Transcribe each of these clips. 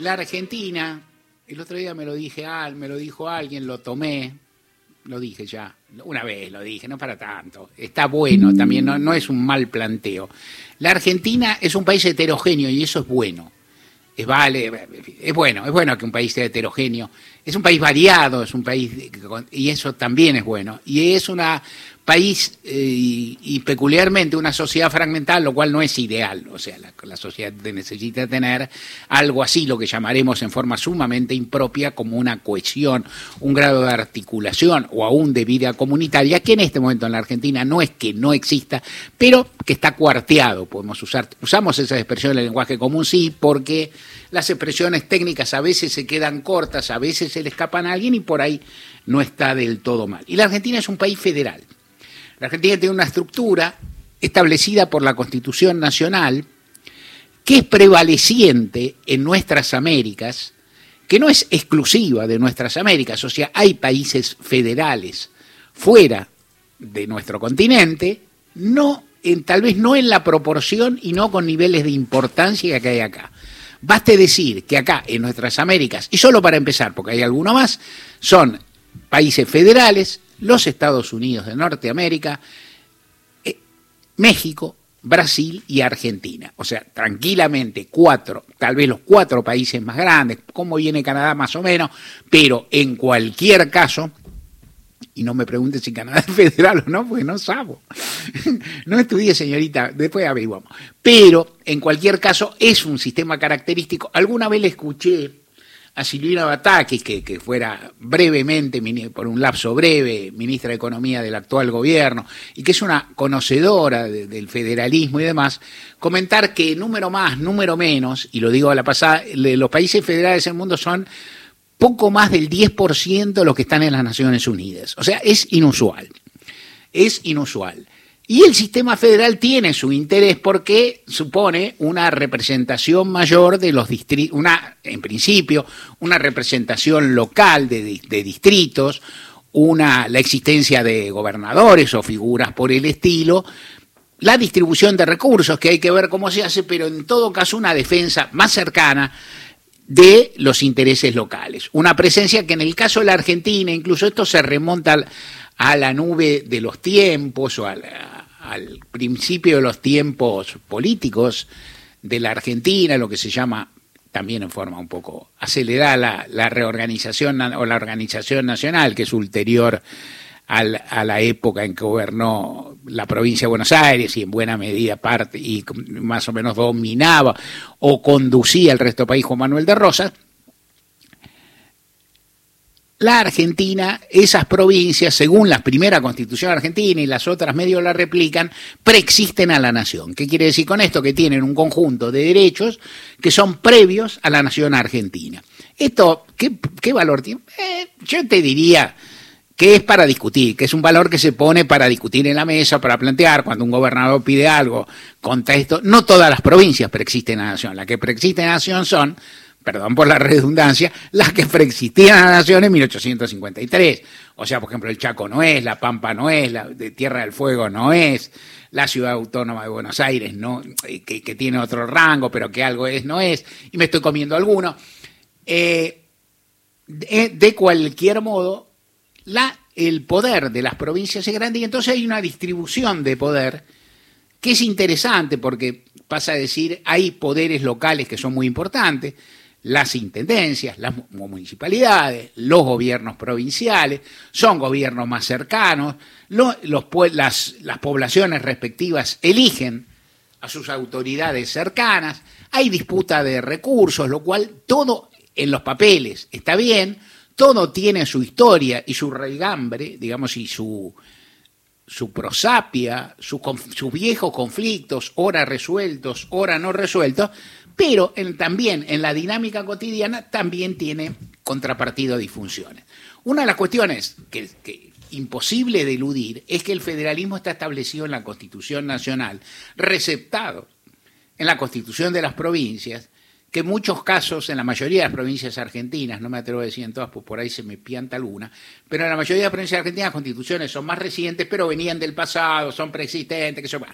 La Argentina, el otro día me lo dije, me lo dijo alguien, lo tomé, lo dije ya, una vez lo dije, no para tanto. Está bueno también, no, no es un mal planteo. La Argentina es un país heterogéneo y eso es bueno. Es vale, es bueno, es bueno que un país sea heterogéneo. Es un país variado, es un país y eso también es bueno. Y es una país eh, y, peculiarmente una sociedad fragmentada, lo cual no es ideal. O sea, la, sociedad necesita tener algo así, lo que llamaremos en forma sumamente impropia como una cohesión, un grado de articulación o aún de vida comunitaria, que en este momento en la Argentina no es que no exista, pero que está cuarteado. Podemos usar, usamos esa expresión en el lenguaje común, sí, porque las expresiones técnicas a veces se quedan cortas, a veces se le escapan a alguien y por ahí no está del todo mal. Y la Argentina es un país federal. La Argentina tiene una estructura establecida por la Constitución Nacional que es prevaleciente en nuestras Américas, que no es exclusiva de nuestras Américas, o sea, hay países federales fuera de nuestro continente, no en, tal vez no en la proporción y no con niveles de importancia que hay acá. Baste decir que acá en nuestras Américas, y solo para empezar, porque hay alguno más, son países federales, los Estados Unidos de Norteamérica, eh, México, Brasil y Argentina. O sea, tranquilamente cuatro, tal vez los cuatro países más grandes, como viene Canadá más o menos, pero en cualquier caso, y no me pregunte si Canadá es federal o no, porque no sabo. No estudié, señorita, después averiguamos. Pero en cualquier caso es un sistema característico. Alguna vez le escuché a Silvina Batakis, que, que, fuera brevemente, por un lapso breve, ministra de Economía del actual gobierno, y que es una conocedora del federalismo y demás, comentar que número más, número menos, y lo digo a la pasada, los países federales del mundo son poco más del 10% de los que están en las Naciones Unidas. O sea, es inusual. Es inusual. Y el sistema federal tiene su interés porque supone una representación mayor de los distritos, una, en principio, una representación local de, distritos, una, la existencia de gobernadores o figuras por el estilo, la distribución de recursos, que hay que ver cómo se hace, pero en todo caso una defensa más cercana de los intereses locales. Una presencia que en el caso de la Argentina, incluso esto se remonta a la nube de los tiempos o a la, al principio de los tiempos políticos de la Argentina, lo que se llama también en forma un poco acelerada la, reorganización o la organización nacional, que es ulterior a la época en que gobernó la provincia de Buenos Aires y en buena medida parte y más o menos dominaba o conducía el resto del país Juan Manuel de Rosas, la Argentina, esas provincias, según la primera constitución argentina y las otras medio la replican, preexisten a la nación. ¿Qué quiere decir con esto? Que tienen un conjunto de derechos que son previos a la nación argentina. Esto, ¿qué, valor tiene? Eh, yo te diría que es para discutir, que es un valor que se pone para discutir en la mesa, para plantear cuando un gobernador pide algo contra esto. No todas las provincias preexisten a la nación. Las que preexisten a la nación son perdón por la redundancia, las que preexistían a la nación en 1853. O sea, por ejemplo, el Chaco no es, la Pampa no es, la Tierra del Fuego no es, la Ciudad Autónoma de Buenos Aires no, eh, que, tiene otro rango, pero que algo es, no es, y me estoy comiendo alguno. Eh, de, cualquier modo, la, el poder de las provincias es grande y entonces hay una distribución de poder que es interesante porque pasa a decir, hay poderes locales que son muy importantes, las intendencias, las municipalidades, los gobiernos provinciales, son gobiernos más cercanos, los, las, las poblaciones respectivas eligen a sus autoridades cercanas, hay disputa de recursos, lo cual todo en los papeles está bien, todo tiene su historia y su raigambre, digamos, y su, su prosapia, sus viejos conflictos, ora resueltos, ora no resueltos, pero también en la dinámica cotidiana también tiene contrapartido disfunciones. Una de las cuestiones que, que imposible de eludir es que el federalismo está establecido en la Constitución Nacional, receptado en la Constitución de las provincias, que en muchos casos, en la mayoría de las provincias argentinas, no me atrevo a decir en todas, pues por ahí se me pianta alguna, pero en la mayoría de las provincias argentinas las constituciones son más recientes, pero venían del pasado, son preexistentes, que son...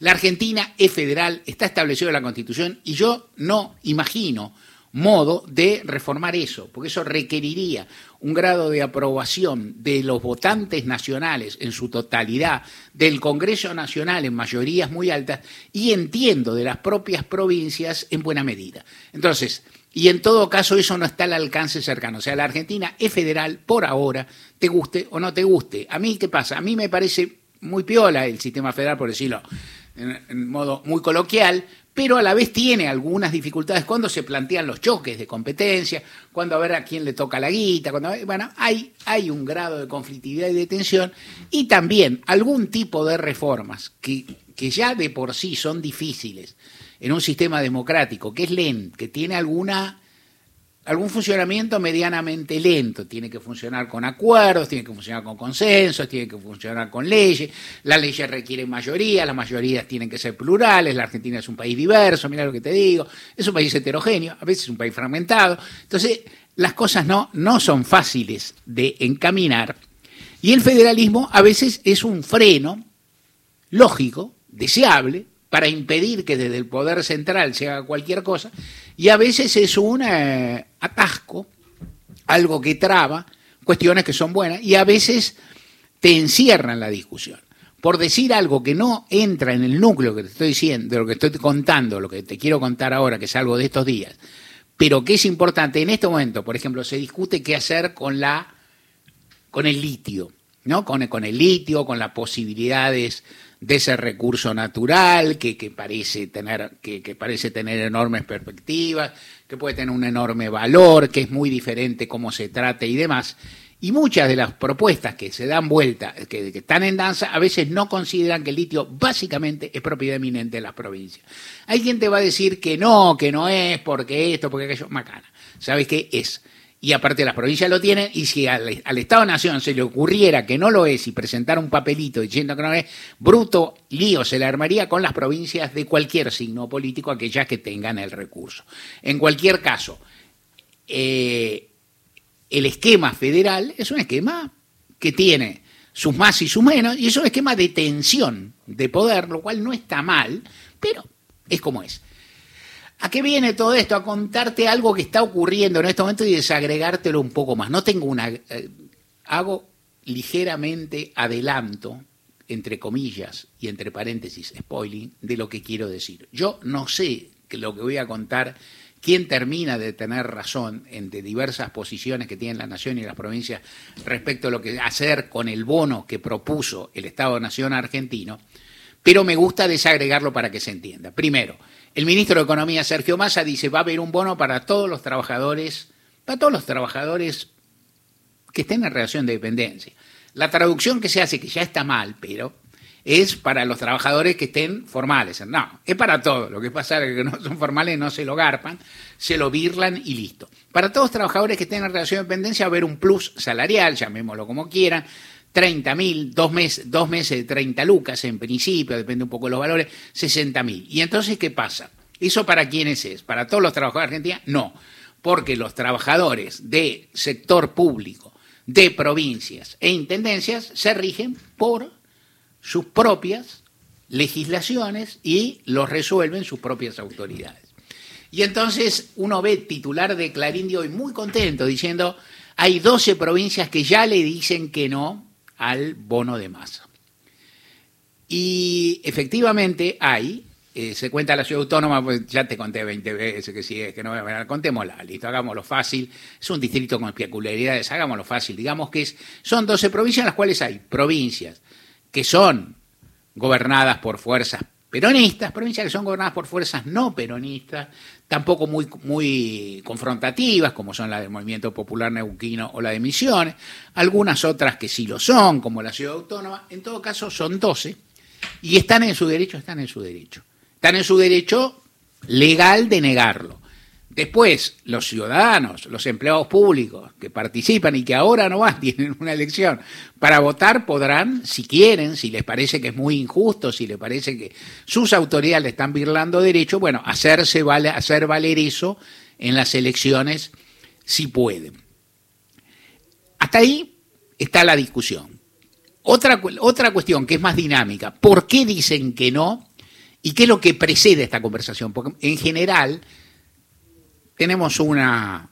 La Argentina es federal, está establecido en la constitución y yo no imagino modo de reformar eso, porque eso requeriría un grado de aprobación de los votantes nacionales en su totalidad, del Congreso Nacional en mayorías muy altas y entiendo de las propias provincias en buena medida. Entonces, y en todo caso eso no está al alcance cercano. O sea, la Argentina es federal por ahora, te guste o no te guste. A mí, ¿qué pasa? A mí me parece muy piola el sistema federal, por decirlo en, modo muy coloquial, pero a la vez tiene algunas dificultades cuando se plantean los choques de competencia, cuando a ver a quién le toca la guita, cuando bueno, hay, hay un grado de conflictividad y de tensión y también algún tipo de reformas que, que ya de por sí son difíciles en un sistema democrático, que es lento, que tiene alguna algún funcionamiento medianamente lento. Tiene que funcionar con acuerdos, tiene que funcionar con consensos, tiene que funcionar con leyes. Las leyes requieren mayoría, las mayorías tienen que ser plurales. La Argentina es un país diverso, mira lo que te digo. Es un país heterogéneo, a veces es un país fragmentado. Entonces, las cosas no, no son fáciles de encaminar. Y el federalismo a veces es un freno lógico, deseable, para impedir que desde el poder central se haga cualquier cosa, y a veces es un eh, atasco, algo que traba cuestiones que son buenas, y a veces te encierran la discusión. Por decir algo que no entra en el núcleo que te estoy diciendo, de lo que estoy contando, lo que te quiero contar ahora, que es algo de estos días, pero que es importante, en este momento, por ejemplo, se discute qué hacer con la con el litio, ¿no? Con, con el litio, con las posibilidades de ese recurso natural que, parece tener, que, que, parece tener enormes perspectivas, que puede tener un enorme valor, que es muy diferente cómo se trate y demás. Y muchas de las propuestas que se dan vuelta, que, que, están en danza, a veces no consideran que el litio básicamente es propiedad eminente de las provincias. Hay quien te va a decir que no, que no es, porque esto, porque aquello, macana. ¿Sabes qué es? Y aparte las provincias lo tienen, y si al, Estado-Nación se le ocurriera que no lo es y presentara un papelito diciendo que no es, bruto lío se le armaría con las provincias de cualquier signo político, aquellas que tengan el recurso. En cualquier caso, eh, el esquema federal es un esquema que tiene sus más y sus menos, y es un esquema de tensión de poder, lo cual no está mal, pero es como es. ¿A qué viene todo esto? A contarte algo que está ocurriendo en este momento y desagregártelo un poco más. No tengo una... Eh, hago ligeramente adelanto, entre comillas y entre paréntesis, spoiling, de lo que quiero decir. Yo no sé que lo que voy a contar, quién termina de tener razón entre diversas posiciones que tienen la nación y las provincias respecto a lo que hacer con el bono que propuso el Estado-Nación argentino, pero me gusta desagregarlo para que se entienda. Primero, el ministro de Economía, Sergio Massa, dice va a haber un bono para todos los trabajadores, para todos los trabajadores que estén en relación de dependencia. La traducción que se hace, que ya está mal, pero es para los trabajadores que estén formales. No, es para todos. Lo que pasa es que no son formales no se lo garpan, se lo birlan y listo. Para todos los trabajadores que estén en relación de dependencia va a haber un plus salarial, llamémoslo como quieran, 30 mil, dos, meses, dos meses de 30 lucas en principio, depende un poco de los valores, 60 mil. ¿Y entonces qué pasa? ¿Eso para quiénes es? ¿Para todos los trabajadores de Argentina? No, porque los trabajadores de sector público, de provincias e intendencias se rigen por sus propias legislaciones y los resuelven sus propias autoridades. Y entonces uno ve titular de Clarín de hoy muy contento diciendo, hay 12 provincias que ya le dicen que no al bono de masa. Y efectivamente hay, eh, se cuenta la ciudad autónoma, pues ya te conté 20 veces que sí, es que no, contémosla, listo, hagámoslo fácil, es un distrito con peculiaridades, hagámoslo fácil, digamos que son 12 provincias en las cuales hay provincias que son gobernadas por fuerzas peronistas, provincias que son gobernadas por fuerzas no peronistas, tampoco muy, muy confrontativas, como son la del Movimiento Popular Neuquino o la de Misiones, algunas otras que sí lo son, como la Ciudad Autónoma, en todo caso son 12, y están en su derecho, están en su derecho. Están en su derecho legal de negarlo. Después, los ciudadanos, los empleados públicos que participan y que ahora no van, tienen una elección para votar, podrán, si quieren, si les parece que es muy injusto, si les parece que sus autoridades le están birlando derecho, bueno, hacerse hacer valer eso en las elecciones si pueden. Hasta ahí está la discusión. Otra, otra cuestión que es más dinámica, ¿por qué dicen que no? ¿Y qué es lo que precede esta conversación? Porque en general tenemos una,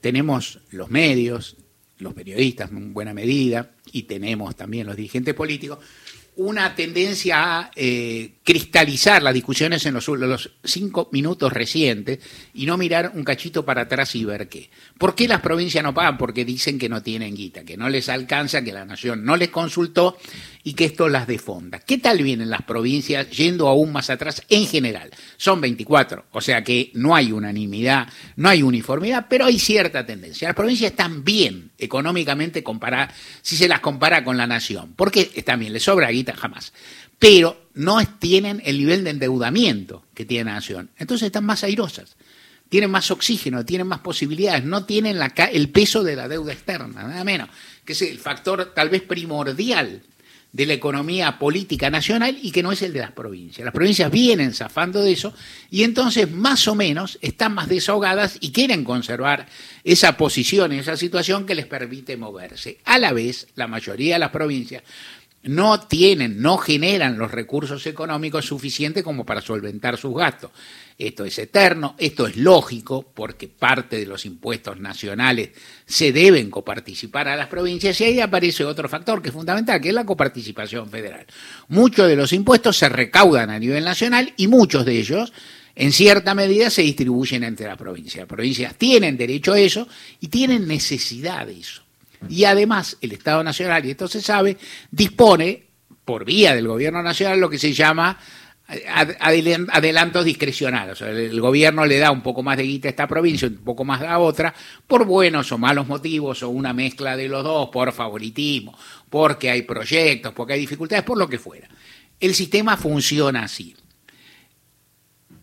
tenemos los medios, los periodistas en buena medida, y tenemos también los dirigentes políticos, una tendencia a eh, cristalizar las discusiones en los, cinco minutos recientes y no mirar un cachito para atrás y ver qué. ¿Por qué las provincias no pagan? Porque dicen que no tienen guita, que no les alcanza, que la nación no les consultó y que esto las defonda. ¿Qué tal vienen las provincias yendo aún más atrás en general? Son 24, o sea que no hay unanimidad, no hay uniformidad, pero hay cierta tendencia. Las provincias están bien económicamente comparadas, si se las compara con la nación. ¿Por qué están bien? Les sobra guita jamás. Pero no tienen el nivel de endeudamiento que tiene la nación. Entonces están más airosas tienen más oxígeno, tienen más posibilidades, no tienen el peso de la deuda externa, nada menos, que es el factor tal vez primordial de la economía política nacional y que no es el de las provincias. Las provincias vienen zafando de eso y entonces más o menos están más desahogadas y quieren conservar esa posición, esa situación que les permite moverse. A la vez, la mayoría de las provincias no tienen, no generan los recursos económicos suficientes como para solventar sus gastos. Esto es eterno, esto es lógico, porque parte de los impuestos nacionales se deben coparticipar a las provincias y ahí aparece otro factor que es fundamental, que es la coparticipación federal. Muchos de los impuestos se recaudan a nivel nacional y muchos de ellos en cierta medida se distribuyen entre las provincias. Las provincias tienen derecho a eso y tienen necesidad de eso. Y además el Estado Nacional, y esto se sabe, dispone por vía del Gobierno Nacional lo que se llama adelantos discrecionales. el gobierno le da un poco más de guita a esta provincia, un poco más a otra, por buenos o malos motivos, o una mezcla de los dos, por favoritismo, porque hay proyectos, porque hay dificultades, por lo que fuera. El sistema funciona así.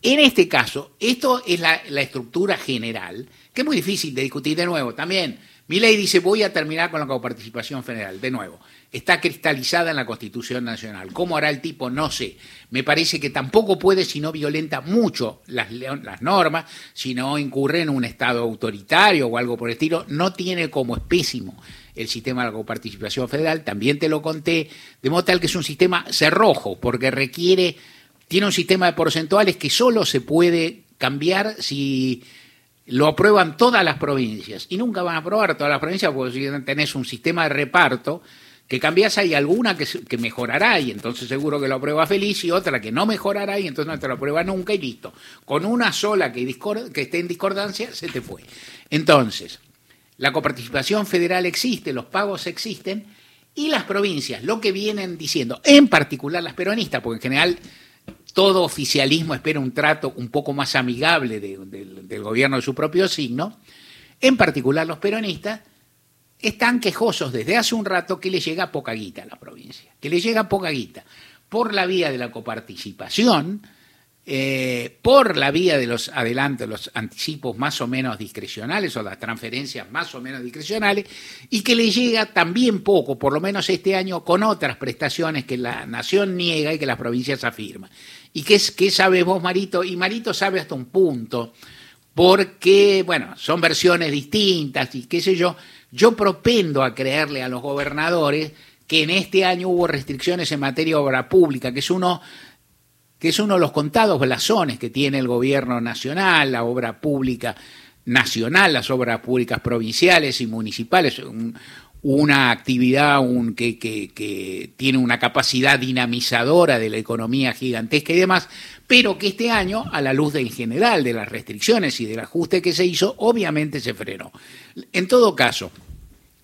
En este caso, esto es la estructura general, que es muy difícil de discutir de nuevo. También mi ley dice, voy a terminar con la coparticipación federal. De nuevo, está cristalizada en la Constitución Nacional. ¿Cómo hará el tipo? No sé. Me parece que tampoco puede si no violenta mucho las, normas, si no incurre en un Estado autoritario o algo por el estilo. No tiene como espésimo el sistema de la coparticipación federal. También te lo conté, de modo tal que es un sistema cerrojo, porque requiere, tiene un sistema de porcentuales que solo se puede cambiar si lo aprueban todas las provincias y nunca van a aprobar todas las provincias porque si tenés un sistema de reparto que cambias hay alguna que, mejorará y entonces seguro que lo aprueba feliz y otra que no mejorará y entonces no te lo aprueba nunca y listo. Con una sola que, que esté en discordancia se te fue. Entonces, la coparticipación federal existe, los pagos existen y las provincias, lo que vienen diciendo, en particular las peronistas, porque en general todo oficialismo espera un trato un poco más amigable del gobierno de su propio signo, en particular los peronistas, están quejosos desde hace un rato que le llega poca guita a la provincia, que le llega poca guita por la vía de la coparticipación, eh, por la vía de los adelantos, los anticipos más o menos discrecionales o las transferencias más o menos discrecionales, y que le llega también poco, por lo menos este año, con otras prestaciones que la nación niega y que las provincias afirman. ¿Y qué, qué sabes vos, Marito? Y Marito sabe hasta un punto, porque, bueno, son versiones distintas y qué sé yo. Yo propendo a creerle a los gobernadores que en este año hubo restricciones en materia de obra pública, que es uno que es uno de los contados blasones que tiene el gobierno nacional, la obra pública nacional, las obras públicas provinciales y municipales, una actividad que, tiene una capacidad dinamizadora de la economía gigantesca y demás, pero que este año, a la luz del general, de las restricciones y del ajuste que se hizo, obviamente se frenó. En todo caso,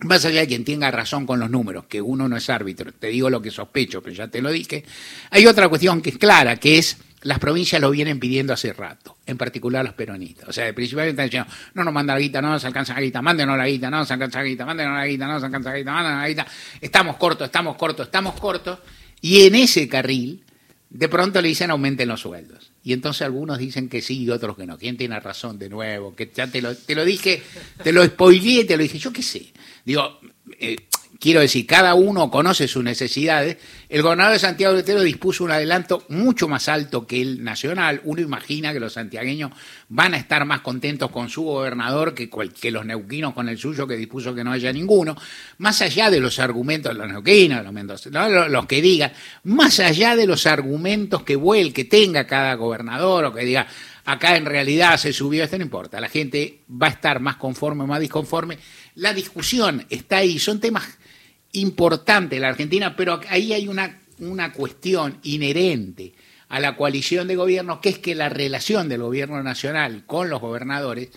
más allá de quien tenga razón con los números, que uno no es árbitro, te digo lo que sospecho, pero ya te lo dije, hay otra cuestión que es clara, que es las provincias lo vienen pidiendo hace rato, en particular los peronistas. O sea, principalmente están diciendo, no nos manda la guita, no nos alcanza la guita, mándenos la guita, no nos alcanza la guita, mándenos la guita, no nos alcanza la guita, mándenos la guita, estamos cortos, estamos cortos, estamos cortos, y en ese carril, de pronto le dicen aumenten los sueldos. Y entonces algunos dicen que sí y otros que no. ¿Quién tiene razón de nuevo? Que ya te lo, te lo dije, te lo spoileé, te lo dije, yo qué sé. Digo, eh, quiero decir, cada uno conoce sus necesidades. El gobernador de Santiago de Estero dispuso un adelanto mucho más alto que el nacional. Uno imagina que los santiagueños van a estar más contentos con su gobernador que, que los neuquinos con el suyo, que dispuso que no haya ninguno. Más allá de los argumentos de los neuquinos, los, mendocinos, los que digan, más allá de los argumentos que, que tenga cada gobernador o que diga, acá en realidad se subió, esto no importa, la gente va a estar más conforme o más disconforme. La discusión está ahí, son temas importantes en la Argentina, pero ahí hay una, una cuestión inherente a la coalición de gobiernos, que es que la relación del gobierno nacional con los gobernadores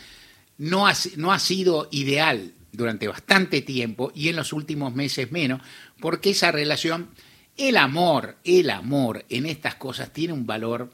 no ha, no ha sido ideal durante bastante tiempo y en los últimos meses menos, porque esa relación, el amor, el amor en estas cosas tiene un valor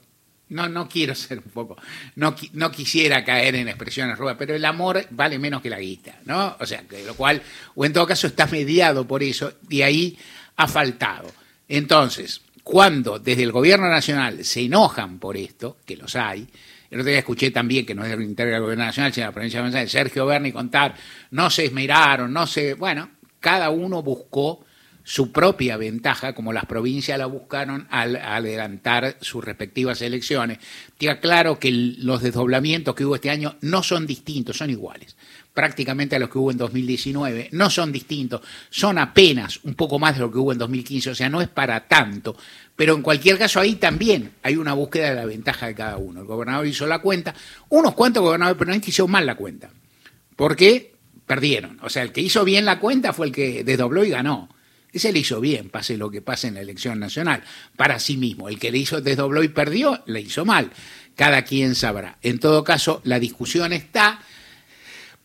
no, no quiero ser un poco, no, no quisiera caer en expresiones rudas, pero el amor vale menos que la guita, ¿no? O sea, que lo cual, o en todo caso está mediado por eso, y ahí ha faltado. Entonces, cuando desde el gobierno nacional se enojan por esto, que los hay, el otro día escuché también, que no es del interior del gobierno nacional, sino de la provincia de Buenos Aires, Sergio Berni contar, no se esmeraron, no se, bueno, cada uno buscó su propia ventaja, como las provincias la buscaron al adelantar sus respectivas elecciones. Queda claro que los desdoblamientos que hubo este año no son distintos, son iguales, prácticamente a los que hubo en 2019, no son distintos, son apenas un poco más de lo que hubo en 2015, o sea, no es para tanto, pero en cualquier caso ahí también hay una búsqueda de la ventaja de cada uno. El gobernador hizo la cuenta, unos cuantos gobernadores peronistas hicieron mal la cuenta, porque perdieron, o sea, el que hizo bien la cuenta fue el que desdobló y ganó ese le hizo bien, pase lo que pase en la elección nacional, para sí mismo. El que le hizo desdobló y perdió, le hizo mal. Cada quien sabrá. En todo caso, la discusión está.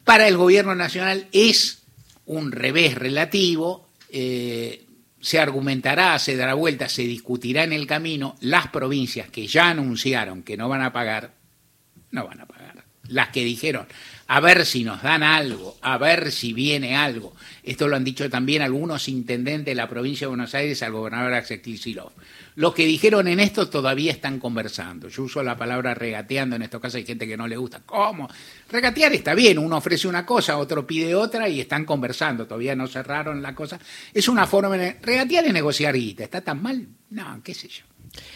Para el gobierno nacional es un revés relativo. Eh, se argumentará, se dará vuelta, se discutirá en el camino. Las provincias que ya anunciaron que no van a pagar, no van a pagar. Las que dijeron, a ver si nos dan algo, a ver si viene algo. Esto lo han dicho también algunos intendentes de la provincia de Buenos Aires al gobernador Axel Kicillof. Los que dijeron en esto todavía están conversando. Yo uso la palabra regateando, en estos casos hay gente que no le gusta. ¿Cómo? Regatear está bien, uno ofrece una cosa, otro pide otra y están conversando, todavía no cerraron la cosa. Es una forma de regatear y negociar guita. ¿Está tan mal? No, qué sé yo.